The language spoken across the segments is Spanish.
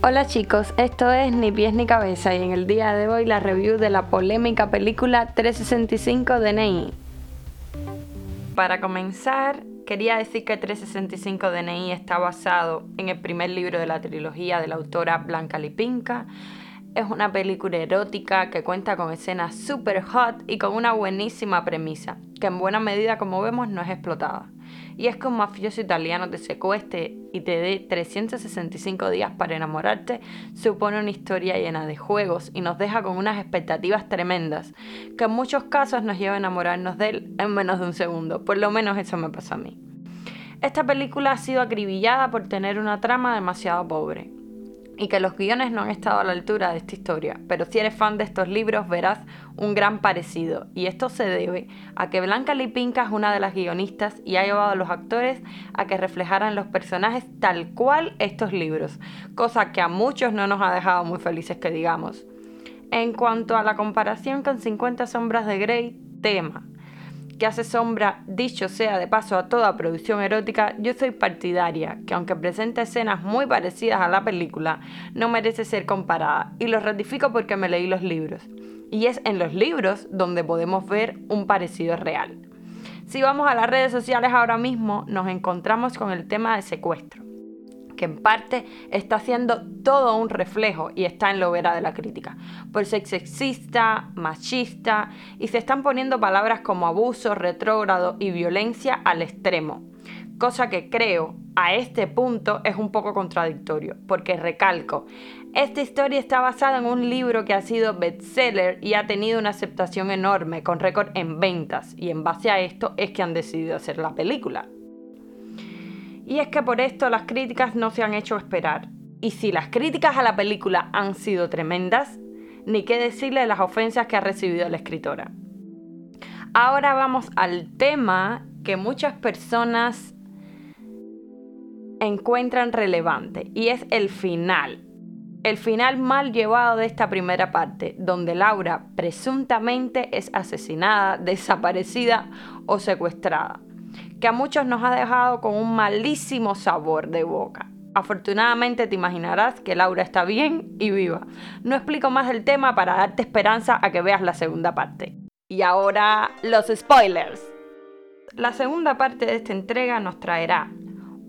Hola chicos, esto es Ni pies ni cabeza y en el día de hoy la review de la polémica película 365 DNI. Para comenzar, quería decir que 365 DNI está basado en el primer libro de la trilogía de la autora Blanca Lipinka. Es una película erótica que cuenta con escenas super hot y con una buenísima premisa, que en buena medida como vemos no es explotada. Y es que un mafioso italiano te secuestre y te dé 365 días para enamorarte, supone una historia llena de juegos y nos deja con unas expectativas tremendas, que en muchos casos nos lleva a enamorarnos de él en menos de un segundo, por lo menos eso me pasa a mí. Esta película ha sido acribillada por tener una trama demasiado pobre, y que los guiones no han estado a la altura de esta historia, pero si eres fan de estos libros verás un gran parecido, y esto se debe a que Blanca Lipinka es una de las guionistas y ha llevado a los actores a que reflejaran los personajes tal cual estos libros, cosa que a muchos no nos ha dejado muy felices que digamos. En cuanto a la comparación con 50 sombras de Grey, tema que hace sombra, dicho sea de paso a toda producción erótica, yo soy partidaria, que aunque presenta escenas muy parecidas a la película, no merece ser comparada, y lo ratifico porque me leí los libros. Y es en los libros donde podemos ver un parecido real. Si vamos a las redes sociales ahora mismo, nos encontramos con el tema de secuestro que en parte está haciendo todo un reflejo y está en lo vera de la crítica, por ser sexista, machista y se están poniendo palabras como abuso, retrógrado y violencia al extremo, cosa que creo a este punto es un poco contradictorio, porque recalco, esta historia está basada en un libro que ha sido bestseller y ha tenido una aceptación enorme, con récord en ventas, y en base a esto es que han decidido hacer la película. Y es que por esto las críticas no se han hecho esperar. Y si las críticas a la película han sido tremendas, ni qué decirle las ofensas que ha recibido la escritora. Ahora vamos al tema que muchas personas encuentran relevante y es el final. El final mal llevado de esta primera parte, donde Laura presuntamente es asesinada, desaparecida o secuestrada que a muchos nos ha dejado con un malísimo sabor de boca. Afortunadamente te imaginarás que Laura está bien y viva. No explico más el tema para darte esperanza a que veas la segunda parte. Y ahora los spoilers. La segunda parte de esta entrega nos traerá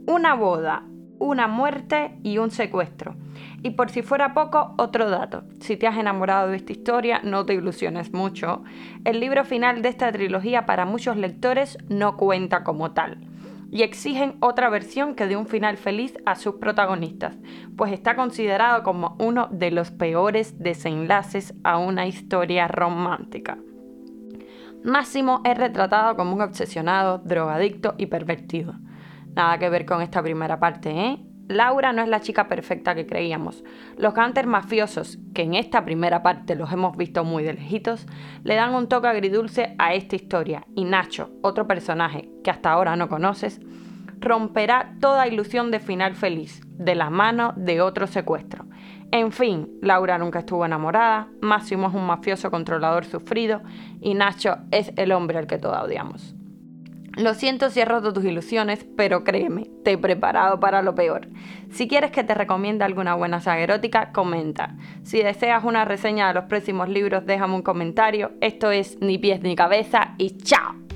una boda, una muerte y un secuestro y por si fuera poco, otro dato. Si te has enamorado de esta historia, no te ilusiones mucho. El libro final de esta trilogía para muchos lectores no cuenta como tal. Y exigen otra versión que dé un final feliz a sus protagonistas, pues está considerado como uno de los peores desenlaces a una historia romántica. Máximo es retratado como un obsesionado, drogadicto y pervertido. Nada que ver con esta primera parte, ¿eh? Laura no es la chica perfecta que creíamos. Los gangsters mafiosos, que en esta primera parte los hemos visto muy de lejitos, le dan un toque agridulce a esta historia. Y Nacho, otro personaje que hasta ahora no conoces, romperá toda ilusión de final feliz, de la mano de otro secuestro. En fin, Laura nunca estuvo enamorada, Máximo es un mafioso controlador sufrido y Nacho es el hombre al que todos odiamos. Lo siento si he roto tus ilusiones, pero créeme, te he preparado para lo peor. Si quieres que te recomiende alguna buena saga erótica, comenta. Si deseas una reseña de los próximos libros, déjame un comentario. Esto es Ni pies ni cabeza y chao.